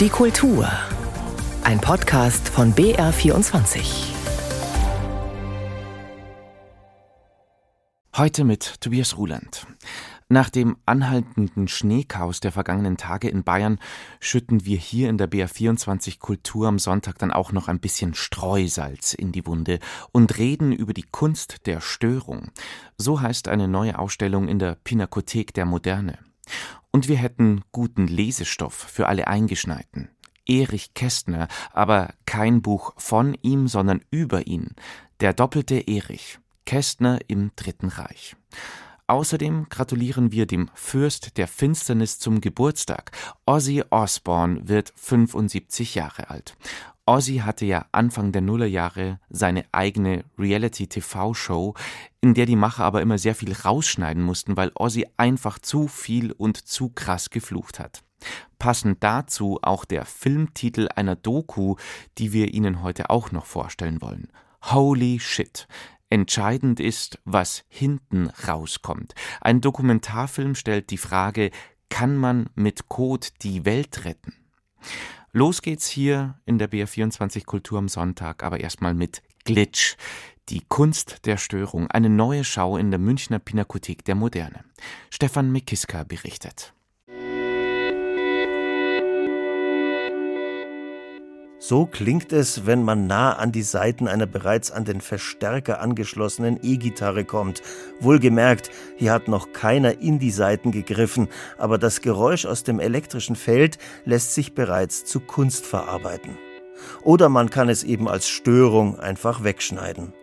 Die Kultur. Ein Podcast von BR24. Heute mit Tobias Ruland. Nach dem anhaltenden Schneechaos der vergangenen Tage in Bayern schütten wir hier in der BR24 Kultur am Sonntag dann auch noch ein bisschen Streusalz in die Wunde und reden über die Kunst der Störung. So heißt eine neue Ausstellung in der Pinakothek der Moderne. Und wir hätten guten Lesestoff für alle Eingeschneiten. Erich Kästner, aber kein Buch von ihm, sondern über ihn. Der doppelte Erich. Kästner im Dritten Reich. Außerdem gratulieren wir dem Fürst der Finsternis zum Geburtstag. Ozzy Osbourne wird 75 Jahre alt. Ozzy hatte ja Anfang der Nullerjahre seine eigene Reality-TV-Show, in der die Macher aber immer sehr viel rausschneiden mussten, weil Ozzy einfach zu viel und zu krass geflucht hat. Passend dazu auch der Filmtitel einer Doku, die wir Ihnen heute auch noch vorstellen wollen. Holy Shit. Entscheidend ist, was hinten rauskommt. Ein Dokumentarfilm stellt die Frage, kann man mit Code die Welt retten? Los geht's hier in der BR24 Kultur am Sonntag, aber erstmal mit Glitch. Die Kunst der Störung, eine neue Schau in der Münchner Pinakothek der Moderne. Stefan Mikiska berichtet. So klingt es, wenn man nah an die Saiten einer bereits an den Verstärker angeschlossenen E-Gitarre kommt. Wohlgemerkt, hier hat noch keiner in die Saiten gegriffen, aber das Geräusch aus dem elektrischen Feld lässt sich bereits zu Kunst verarbeiten. Oder man kann es eben als Störung einfach wegschneiden.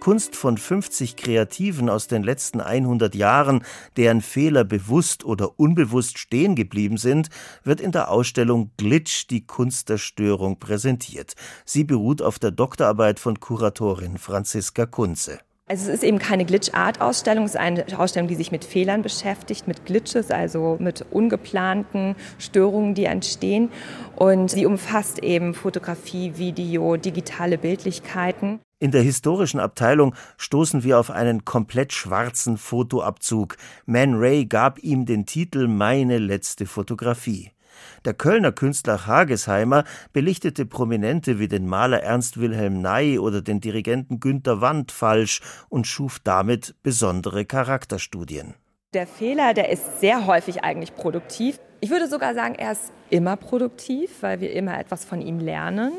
Kunst von 50 Kreativen aus den letzten 100 Jahren, deren Fehler bewusst oder unbewusst stehen geblieben sind, wird in der Ausstellung Glitch die Kunst der Störung präsentiert. Sie beruht auf der Doktorarbeit von Kuratorin Franziska Kunze. Also es ist eben keine Glitch-Art-Ausstellung, es ist eine Ausstellung, die sich mit Fehlern beschäftigt, mit Glitches, also mit ungeplanten Störungen, die entstehen. Und sie umfasst eben Fotografie, Video, digitale Bildlichkeiten. In der historischen Abteilung stoßen wir auf einen komplett schwarzen Fotoabzug. Man Ray gab ihm den Titel Meine letzte Fotografie. Der Kölner Künstler Hagesheimer belichtete Prominente wie den Maler Ernst Wilhelm Ney oder den Dirigenten Günter Wandt falsch und schuf damit besondere Charakterstudien. Der Fehler, der ist sehr häufig eigentlich produktiv. Ich würde sogar sagen, er ist immer produktiv, weil wir immer etwas von ihm lernen,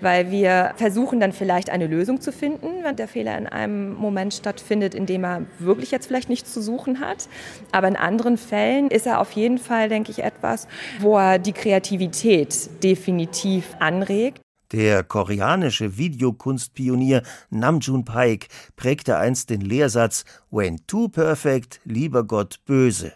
weil wir versuchen dann vielleicht eine Lösung zu finden, wenn der Fehler in einem Moment stattfindet, in dem er wirklich jetzt vielleicht nichts zu suchen hat. Aber in anderen Fällen ist er auf jeden Fall, denke ich, etwas, wo er die Kreativität definitiv anregt. Der koreanische Videokunstpionier Namjoon Paik prägte einst den Lehrsatz When too perfect, lieber Gott böse.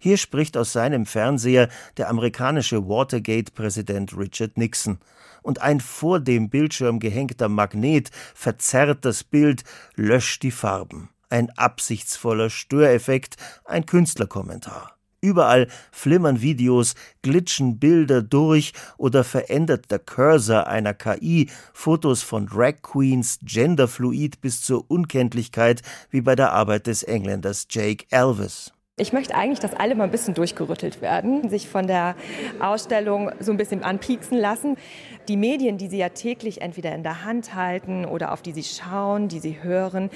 Hier spricht aus seinem Fernseher der amerikanische Watergate-Präsident Richard Nixon. Und ein vor dem Bildschirm gehängter Magnet verzerrt das Bild, löscht die Farben. Ein absichtsvoller Störeffekt, ein Künstlerkommentar. Überall flimmern Videos, glitschen Bilder durch oder verändert der Cursor einer KI Fotos von Drag Queens genderfluid bis zur Unkenntlichkeit wie bei der Arbeit des Engländers Jake Elvis. Ich möchte eigentlich, dass alle mal ein bisschen durchgerüttelt werden, sich von der Ausstellung so ein bisschen anpieksen lassen. Die Medien, die Sie ja täglich entweder in der Hand halten oder auf die Sie schauen, die Sie hören,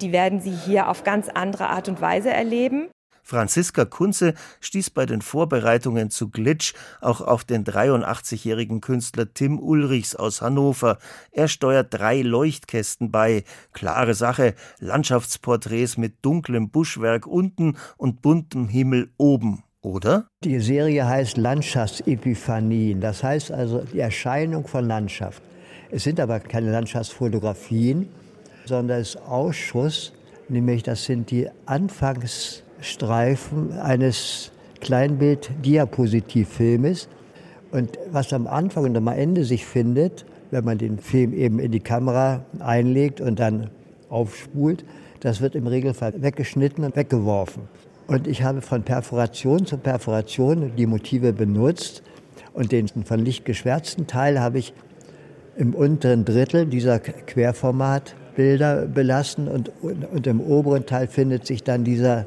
die werden Sie hier auf ganz andere Art und Weise erleben. Franziska Kunze stieß bei den Vorbereitungen zu Glitch auch auf den 83-jährigen Künstler Tim Ulrichs aus Hannover. Er steuert drei Leuchtkästen bei. Klare Sache, Landschaftsporträts mit dunklem Buschwerk unten und buntem Himmel oben. Oder? Die Serie heißt Landschaftsepifanien. Das heißt also die Erscheinung von Landschaft. Es sind aber keine Landschaftsfotografien, sondern es ist Ausschuss, nämlich das sind die Anfangs Streifen eines Kleinbild-Diapositivfilmes. Und was am Anfang und am Ende sich findet, wenn man den Film eben in die Kamera einlegt und dann aufspult, das wird im Regelfall weggeschnitten und weggeworfen. Und ich habe von Perforation zu Perforation die Motive benutzt und den von Licht geschwärzten Teil habe ich im unteren Drittel dieser Querformatbilder belassen und, und im oberen Teil findet sich dann dieser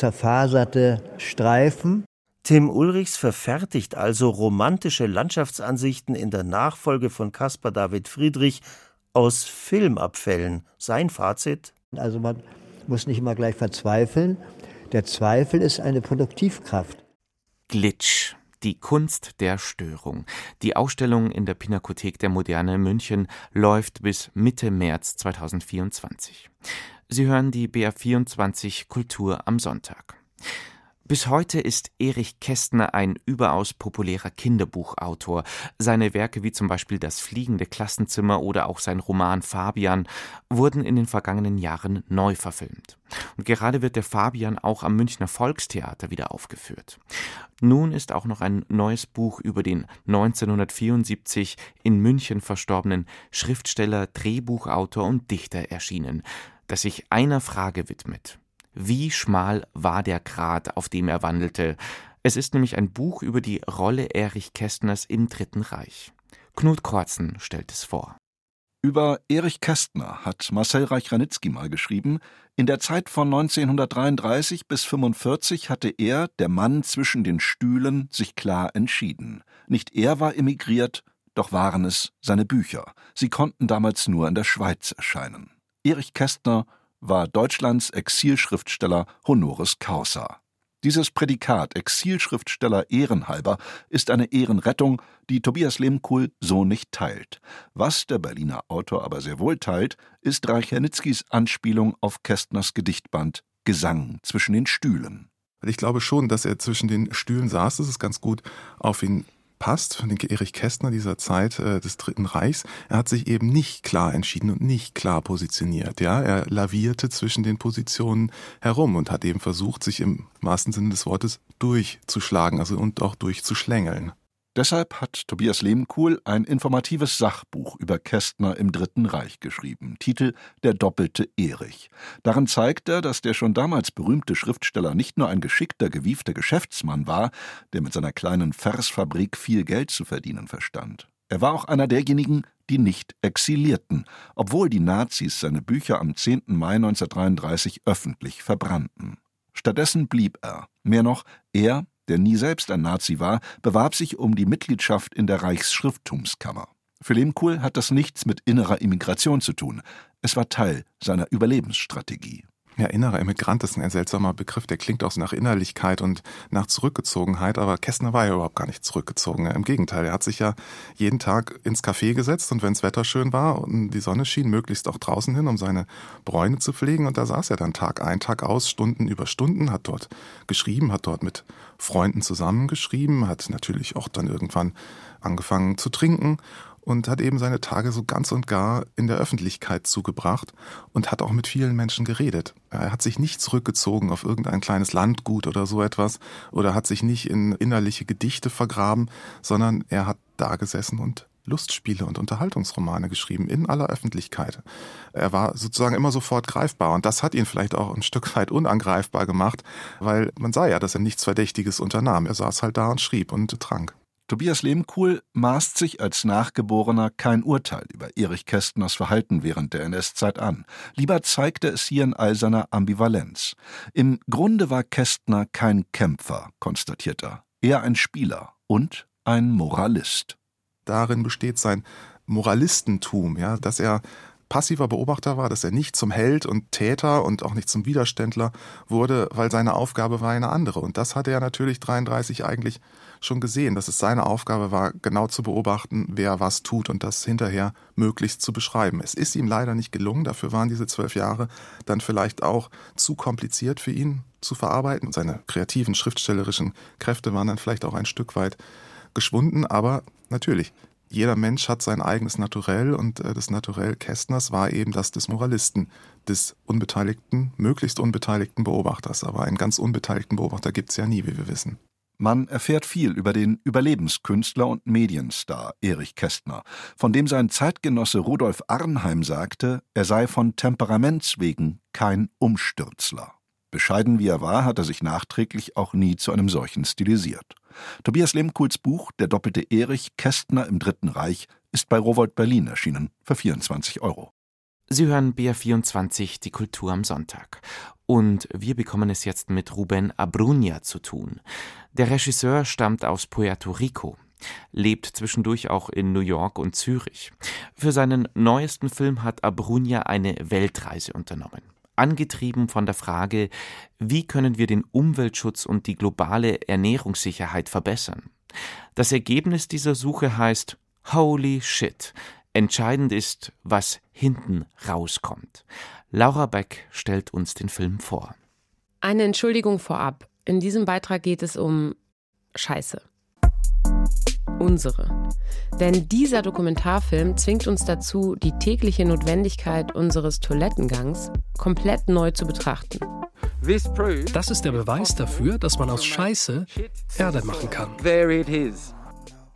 zerfaserte Streifen. Tim Ulrichs verfertigt also romantische Landschaftsansichten in der Nachfolge von Caspar David Friedrich aus Filmabfällen. Sein Fazit? Also man muss nicht immer gleich verzweifeln. Der Zweifel ist eine Produktivkraft. Glitch. Die Kunst der Störung. Die Ausstellung in der Pinakothek der Moderne in München läuft bis Mitte März 2024. Sie hören die BR24 Kultur am Sonntag. Bis heute ist Erich Kästner ein überaus populärer Kinderbuchautor. Seine Werke wie zum Beispiel Das fliegende Klassenzimmer oder auch sein Roman Fabian wurden in den vergangenen Jahren neu verfilmt. Und gerade wird der Fabian auch am Münchner Volkstheater wieder aufgeführt. Nun ist auch noch ein neues Buch über den 1974 in München verstorbenen Schriftsteller, Drehbuchautor und Dichter erschienen, das sich einer Frage widmet. Wie schmal war der Grat, auf dem er wandelte? Es ist nämlich ein Buch über die Rolle Erich Kästners im Dritten Reich. Knut Korzen stellt es vor. Über Erich Kästner hat Marcel Reich-Ranitzky mal geschrieben, in der Zeit von 1933 bis 45 hatte er, der Mann zwischen den Stühlen, sich klar entschieden. Nicht er war emigriert, doch waren es seine Bücher. Sie konnten damals nur in der Schweiz erscheinen. Erich Kästner war Deutschlands Exilschriftsteller honoris causa. Dieses Prädikat Exilschriftsteller ehrenhalber ist eine Ehrenrettung, die Tobias Lehmkuhl so nicht teilt. Was der Berliner Autor aber sehr wohl teilt, ist Reich-Hernitzkis Anspielung auf Kästners Gedichtband Gesang zwischen den Stühlen. Ich glaube schon, dass er zwischen den Stühlen saß. Das ist ganz gut auf ihn passt, von Erich Kästner dieser Zeit äh, des Dritten Reichs. Er hat sich eben nicht klar entschieden und nicht klar positioniert. Ja, er lavierte zwischen den Positionen herum und hat eben versucht, sich im wahrsten Sinne des Wortes durchzuschlagen, also und auch durchzuschlängeln. Deshalb hat Tobias Lehmkuhl ein informatives Sachbuch über Kästner im Dritten Reich geschrieben, Titel Der doppelte Erich. Darin zeigt er, dass der schon damals berühmte Schriftsteller nicht nur ein geschickter, gewiefter Geschäftsmann war, der mit seiner kleinen Versfabrik viel Geld zu verdienen verstand. Er war auch einer derjenigen, die nicht exilierten, obwohl die Nazis seine Bücher am 10. Mai 1933 öffentlich verbrannten. Stattdessen blieb er. Mehr noch, er der nie selbst ein Nazi war, bewarb sich um die Mitgliedschaft in der Reichsschrifttumskammer. Für Lehmkuhl hat das nichts mit innerer Immigration zu tun. Es war Teil seiner Überlebensstrategie. Ja, innerer Immigrant ist ein seltsamer Begriff, der klingt auch so nach Innerlichkeit und nach Zurückgezogenheit, aber Kästner war ja überhaupt gar nicht zurückgezogen. Im Gegenteil, er hat sich ja jeden Tag ins Café gesetzt und wenn das Wetter schön war und die Sonne schien, möglichst auch draußen hin, um seine Bräune zu pflegen und da saß er dann Tag ein, Tag aus, Stunden über Stunden, hat dort geschrieben, hat dort mit Freunden zusammengeschrieben, hat natürlich auch dann irgendwann angefangen zu trinken und hat eben seine Tage so ganz und gar in der Öffentlichkeit zugebracht und hat auch mit vielen Menschen geredet. Er hat sich nicht zurückgezogen auf irgendein kleines Landgut oder so etwas oder hat sich nicht in innerliche Gedichte vergraben, sondern er hat da gesessen und Lustspiele und Unterhaltungsromane geschrieben in aller Öffentlichkeit. Er war sozusagen immer sofort greifbar und das hat ihn vielleicht auch ein Stück weit unangreifbar gemacht, weil man sah ja, dass er nichts Verdächtiges unternahm. Er saß halt da und schrieb und trank. Tobias Lehmkuhl maßt sich als Nachgeborener kein Urteil über Erich Kästners Verhalten während der NS-Zeit an. Lieber zeigte es hier in all seiner Ambivalenz. Im Grunde war Kästner kein Kämpfer, konstatiert er, eher ein Spieler und ein Moralist. Darin besteht sein Moralistentum, ja, dass er passiver Beobachter war, dass er nicht zum Held und Täter und auch nicht zum Widerständler wurde, weil seine Aufgabe war eine andere. Und das hatte er natürlich 33 eigentlich schon gesehen, dass es seine Aufgabe war, genau zu beobachten, wer was tut und das hinterher möglichst zu beschreiben. Es ist ihm leider nicht gelungen, dafür waren diese zwölf Jahre dann vielleicht auch zu kompliziert für ihn zu verarbeiten. Seine kreativen, schriftstellerischen Kräfte waren dann vielleicht auch ein Stück weit geschwunden, aber natürlich, jeder Mensch hat sein eigenes Naturell und äh, das Naturell Kästners war eben das des Moralisten, des unbeteiligten, möglichst unbeteiligten Beobachters. Aber einen ganz unbeteiligten Beobachter gibt es ja nie, wie wir wissen. Man erfährt viel über den Überlebenskünstler und Medienstar Erich Kästner, von dem sein Zeitgenosse Rudolf Arnheim sagte, er sei von Temperaments wegen kein Umstürzler. Bescheiden wie er war, hat er sich nachträglich auch nie zu einem solchen stilisiert. Tobias Lehmkuhls Buch Der doppelte Erich Kästner im Dritten Reich ist bei Rowold Berlin erschienen für 24 Euro. Sie hören BR24, die Kultur am Sonntag. Und wir bekommen es jetzt mit Ruben Abrunia zu tun. Der Regisseur stammt aus Puerto Rico, lebt zwischendurch auch in New York und Zürich. Für seinen neuesten Film hat Abrunia eine Weltreise unternommen. Angetrieben von der Frage, wie können wir den Umweltschutz und die globale Ernährungssicherheit verbessern? Das Ergebnis dieser Suche heißt Holy Shit, Entscheidend ist, was hinten rauskommt. Laura Beck stellt uns den Film vor. Eine Entschuldigung vorab. In diesem Beitrag geht es um Scheiße. Unsere. Denn dieser Dokumentarfilm zwingt uns dazu, die tägliche Notwendigkeit unseres Toilettengangs komplett neu zu betrachten. Das ist der Beweis dafür, dass man aus Scheiße Erde machen kann.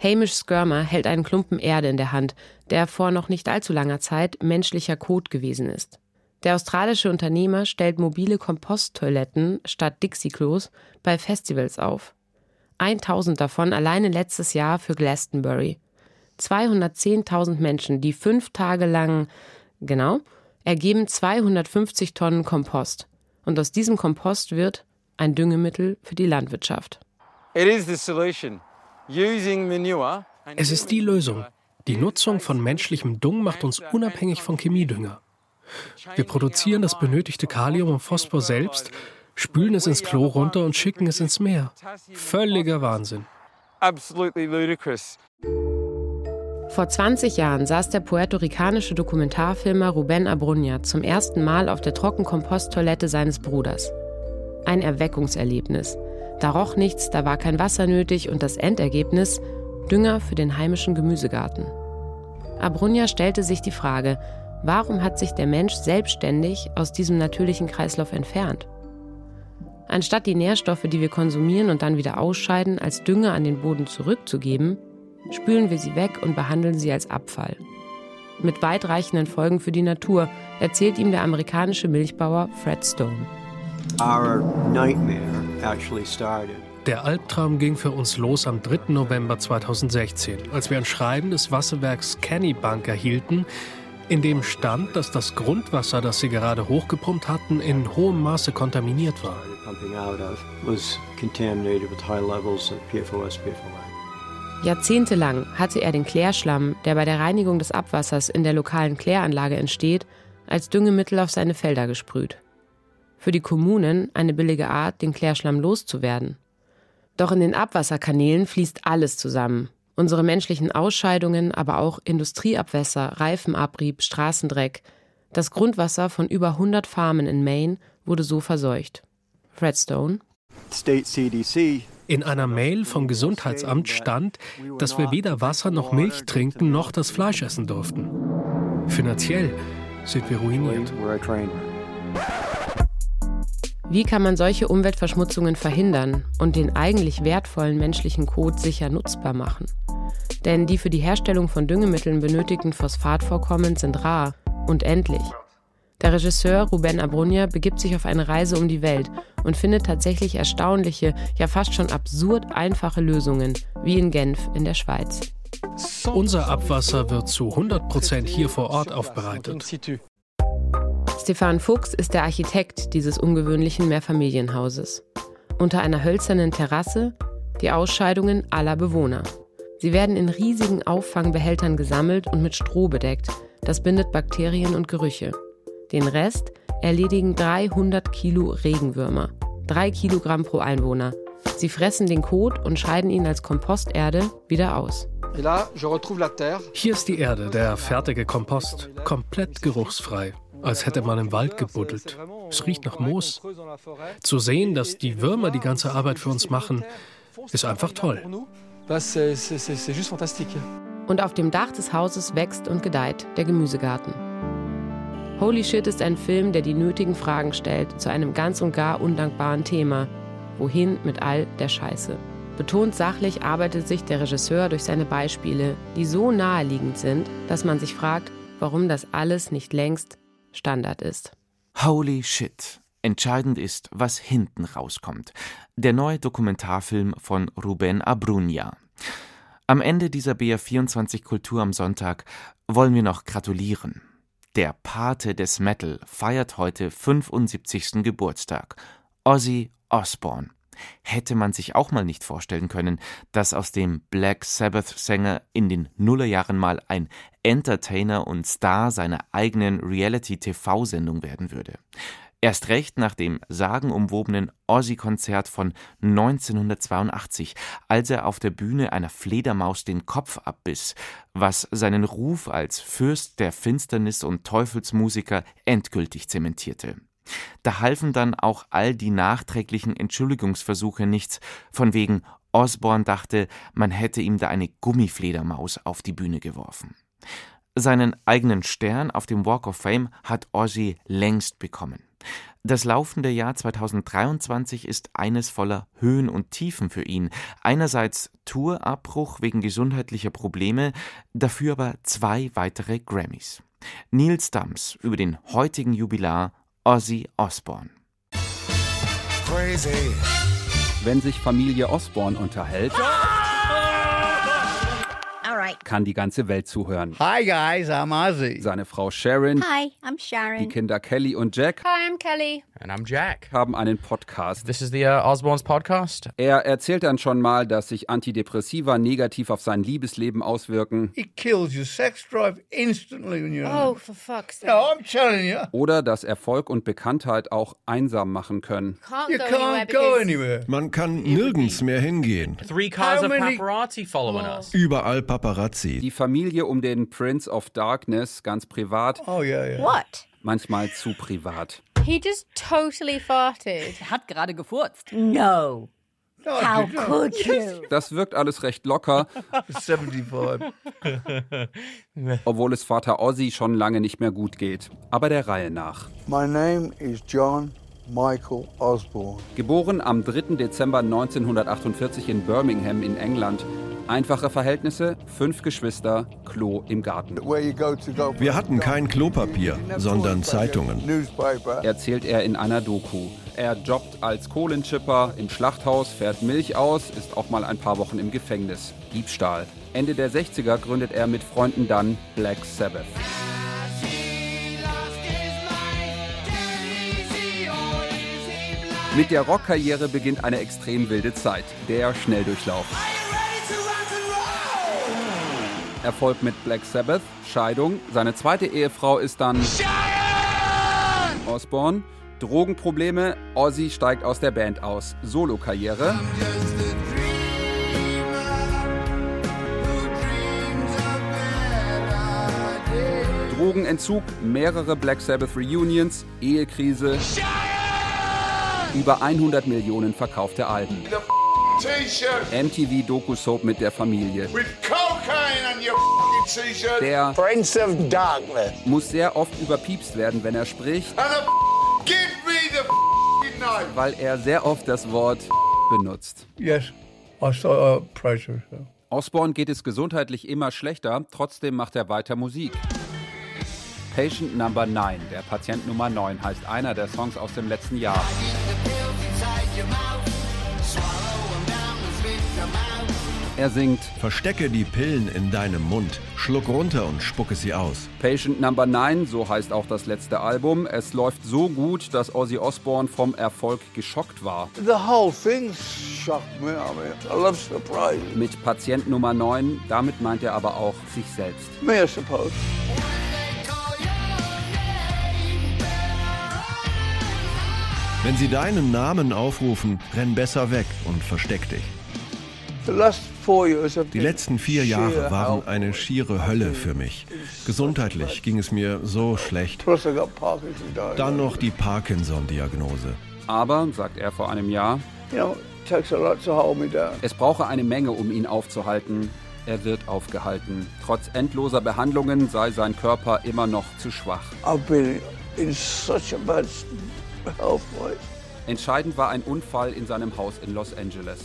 Hamish Skirmer hält einen Klumpen Erde in der Hand, der vor noch nicht allzu langer Zeit menschlicher Kot gewesen ist. Der australische Unternehmer stellt mobile Komposttoiletten statt Dixie-Klos bei Festivals auf. 1000 davon alleine letztes Jahr für Glastonbury. 210.000 Menschen, die fünf Tage lang, genau, ergeben 250 Tonnen Kompost. Und aus diesem Kompost wird ein Düngemittel für die Landwirtschaft. It is the solution. Es ist die Lösung. Die Nutzung von menschlichem Dung macht uns unabhängig von Chemiedünger. Wir produzieren das benötigte Kalium und Phosphor selbst, spülen es ins Klo runter und schicken es ins Meer. Völliger Wahnsinn. Vor 20 Jahren saß der puerto-ricanische Dokumentarfilmer Ruben Abruña zum ersten Mal auf der Trockenkomposttoilette seines Bruders. Ein Erweckungserlebnis. Da roch nichts, da war kein Wasser nötig und das Endergebnis Dünger für den heimischen Gemüsegarten. Abrunja stellte sich die Frage, warum hat sich der Mensch selbstständig aus diesem natürlichen Kreislauf entfernt? Anstatt die Nährstoffe, die wir konsumieren und dann wieder ausscheiden, als Dünger an den Boden zurückzugeben, spülen wir sie weg und behandeln sie als Abfall. Mit weitreichenden Folgen für die Natur, erzählt ihm der amerikanische Milchbauer Fred Stone. Our nightmare der Albtraum ging für uns los am 3. November 2016, als wir ein Schreiben des Wasserwerks Kennybank erhielten, in dem stand, dass das Grundwasser, das sie gerade hochgepumpt hatten, in hohem Maße kontaminiert war. Jahrzehntelang hatte er den Klärschlamm, der bei der Reinigung des Abwassers in der lokalen Kläranlage entsteht, als Düngemittel auf seine Felder gesprüht für die Kommunen eine billige Art, den Klärschlamm loszuwerden. Doch in den Abwasserkanälen fließt alles zusammen. Unsere menschlichen Ausscheidungen, aber auch Industrieabwässer, Reifenabrieb, Straßendreck. Das Grundwasser von über 100 Farmen in Maine wurde so verseucht. Fred Stone. In einer Mail vom Gesundheitsamt stand, dass wir weder Wasser noch Milch trinken noch das Fleisch essen durften. Finanziell sind wir ruiniert. Wie kann man solche Umweltverschmutzungen verhindern und den eigentlich wertvollen menschlichen Kot sicher nutzbar machen? Denn die für die Herstellung von Düngemitteln benötigten Phosphatvorkommen sind rar und endlich. Der Regisseur Ruben Abrunia begibt sich auf eine Reise um die Welt und findet tatsächlich erstaunliche, ja fast schon absurd einfache Lösungen, wie in Genf in der Schweiz. Unser Abwasser wird zu 100 Prozent hier vor Ort aufbereitet. Stefan Fuchs ist der Architekt dieses ungewöhnlichen Mehrfamilienhauses. Unter einer hölzernen Terrasse die Ausscheidungen aller Bewohner. Sie werden in riesigen Auffangbehältern gesammelt und mit Stroh bedeckt. Das bindet Bakterien und Gerüche. Den Rest erledigen 300 Kilo Regenwürmer. Drei Kilogramm pro Einwohner. Sie fressen den Kot und scheiden ihn als Komposterde wieder aus. Hier ist die Erde, der fertige Kompost, komplett geruchsfrei als hätte man im Wald gebuddelt. Es riecht nach Moos. Zu sehen, dass die Würmer die ganze Arbeit für uns machen, ist einfach toll. Und auf dem Dach des Hauses wächst und gedeiht der Gemüsegarten. Holy Shit ist ein Film, der die nötigen Fragen stellt zu einem ganz und gar undankbaren Thema. Wohin mit all der Scheiße? Betont sachlich arbeitet sich der Regisseur durch seine Beispiele, die so naheliegend sind, dass man sich fragt, warum das alles nicht längst Standard ist. Holy shit. Entscheidend ist, was hinten rauskommt. Der neue Dokumentarfilm von Ruben Abrunia. Am Ende dieser BR24 Kultur am Sonntag wollen wir noch gratulieren. Der Pate des Metal, feiert heute 75. Geburtstag. Ozzy Osbourne. Hätte man sich auch mal nicht vorstellen können, dass aus dem Black Sabbath-Sänger in den Nullerjahren mal ein Entertainer und Star seiner eigenen Reality-TV-Sendung werden würde. Erst recht nach dem sagenumwobenen Ozzy-Konzert von 1982, als er auf der Bühne einer Fledermaus den Kopf abbiss, was seinen Ruf als Fürst der Finsternis und Teufelsmusiker endgültig zementierte. Da halfen dann auch all die nachträglichen Entschuldigungsversuche nichts, von wegen Osborne dachte, man hätte ihm da eine Gummifledermaus auf die Bühne geworfen. Seinen eigenen Stern auf dem Walk of Fame hat Ozzy längst bekommen. Das laufende Jahr 2023 ist eines voller Höhen und Tiefen für ihn. Einerseits Tourabbruch wegen gesundheitlicher Probleme, dafür aber zwei weitere Grammys. Neil Stumps über den heutigen Jubilar Ozzy Osbourne. Crazy. Wenn sich Familie Osbourne unterhält. Ah! Kann die ganze Welt zuhören. Hi guys, I'm Ozzy. Seine Frau Sharon. Hi, I'm Sharon. Die Kinder Kelly und Jack. Hi, I'm Kelly. And I'm Jack. Haben einen Podcast. This is the uh, Osborne's podcast. Er erzählt dann schon mal, dass sich Antidepressiva negativ auf sein Liebesleben auswirken. It kills your sex drive instantly when you're Oh, for fuck's sake. No, I'm telling you. Oder dass Erfolg und Bekanntheit auch einsam machen können. Can't you go can't go anywhere. Man kann nirgends mehr hingehen. Three cars of paparazzi following us. Überall Paparazzi. Die Familie um den Prince of Darkness ganz privat. Oh ja, ja. What? Manchmal zu privat. He just totally farted. Er hat gerade gefurzt. No. How could you? Das wirkt alles recht locker. 75. Obwohl es Vater Ozzy schon lange nicht mehr gut geht. Aber der Reihe nach. My name is John Michael Osborne. Geboren am 3. Dezember 1948 in Birmingham in England. Einfache Verhältnisse, fünf Geschwister, Klo im Garten. Wir hatten kein Klopapier, sondern Zeitungen. Erzählt er in einer Doku. Er jobbt als Kohlenchipper im Schlachthaus, fährt Milch aus, ist auch mal ein paar Wochen im Gefängnis. Diebstahl. Ende der 60er gründet er mit Freunden dann Black Sabbath. Mit der Rockkarriere beginnt eine extrem wilde Zeit, der Schnelldurchlauf. Erfolg mit Black Sabbath, Scheidung. Seine zweite Ehefrau ist dann Osborne. Drogenprobleme, Ozzy steigt aus der Band aus. Solokarriere. Drogenentzug, mehrere Black Sabbath Reunions, Ehekrise, über 100 Millionen verkaufte Alben. MTV Doku-Soap mit der Familie. Der muss sehr oft überpiepst werden, wenn er spricht, weil er sehr oft das Wort benutzt. Yes, I saw a pressure. Osborne geht es gesundheitlich immer schlechter, trotzdem macht er weiter Musik. Patient Number 9, der Patient Nummer 9, heißt einer der Songs aus dem letzten Jahr. Er singt Verstecke die Pillen in deinem Mund, schluck runter und spucke sie aus. Patient Number 9, so heißt auch das letzte Album. Es läuft so gut, dass Ozzy Osbourne vom Erfolg geschockt war. The whole thing shocked me. I mean, I love surprise. Mit Patient Nummer 9, damit meint er aber auch sich selbst. Me, I suppose. Wenn sie deinen Namen aufrufen, renn besser weg und versteck dich. Die letzten vier Jahre waren eine schiere Hölle für mich. Gesundheitlich ging es mir so schlecht. Dann noch die Parkinson-Diagnose. Aber, sagt er vor einem Jahr, es brauche eine Menge, um ihn aufzuhalten. Er wird aufgehalten. Trotz endloser Behandlungen sei sein Körper immer noch zu schwach. Entscheidend war ein Unfall in seinem Haus in Los Angeles.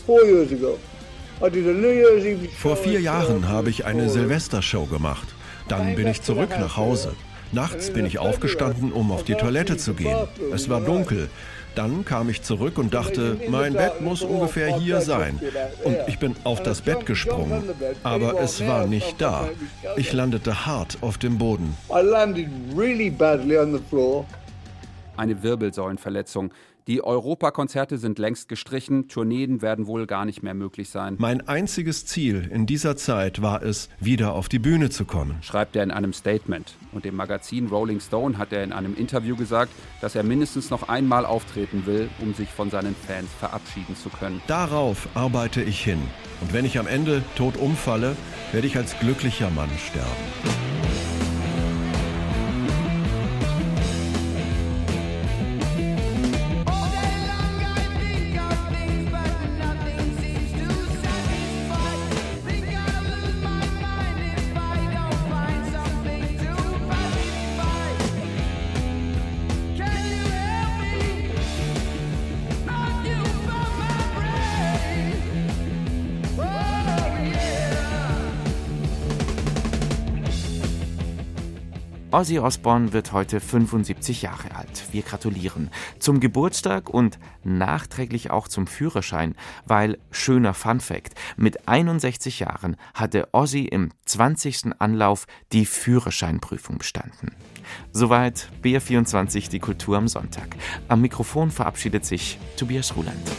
Vor vier Jahren habe ich eine Silvestershow gemacht. Dann bin ich zurück nach Hause. Nachts bin ich aufgestanden, um auf die Toilette zu gehen. Es war dunkel. Dann kam ich zurück und dachte, mein Bett muss ungefähr hier sein. Und ich bin auf das Bett gesprungen. Aber es war nicht da. Ich landete hart auf dem Boden. Eine Wirbelsäulenverletzung. Die Europakonzerte sind längst gestrichen, Tourneen werden wohl gar nicht mehr möglich sein. Mein einziges Ziel in dieser Zeit war es, wieder auf die Bühne zu kommen, schreibt er in einem Statement. Und dem Magazin Rolling Stone hat er in einem Interview gesagt, dass er mindestens noch einmal auftreten will, um sich von seinen Fans verabschieden zu können. Darauf arbeite ich hin. Und wenn ich am Ende tot umfalle, werde ich als glücklicher Mann sterben. Ozzy Osbourne wird heute 75 Jahre alt. Wir gratulieren zum Geburtstag und nachträglich auch zum Führerschein, weil schöner Fun Fact, mit 61 Jahren hatte Ozzy im 20. Anlauf die Führerscheinprüfung bestanden. Soweit BR24 die Kultur am Sonntag. Am Mikrofon verabschiedet sich Tobias Ruland.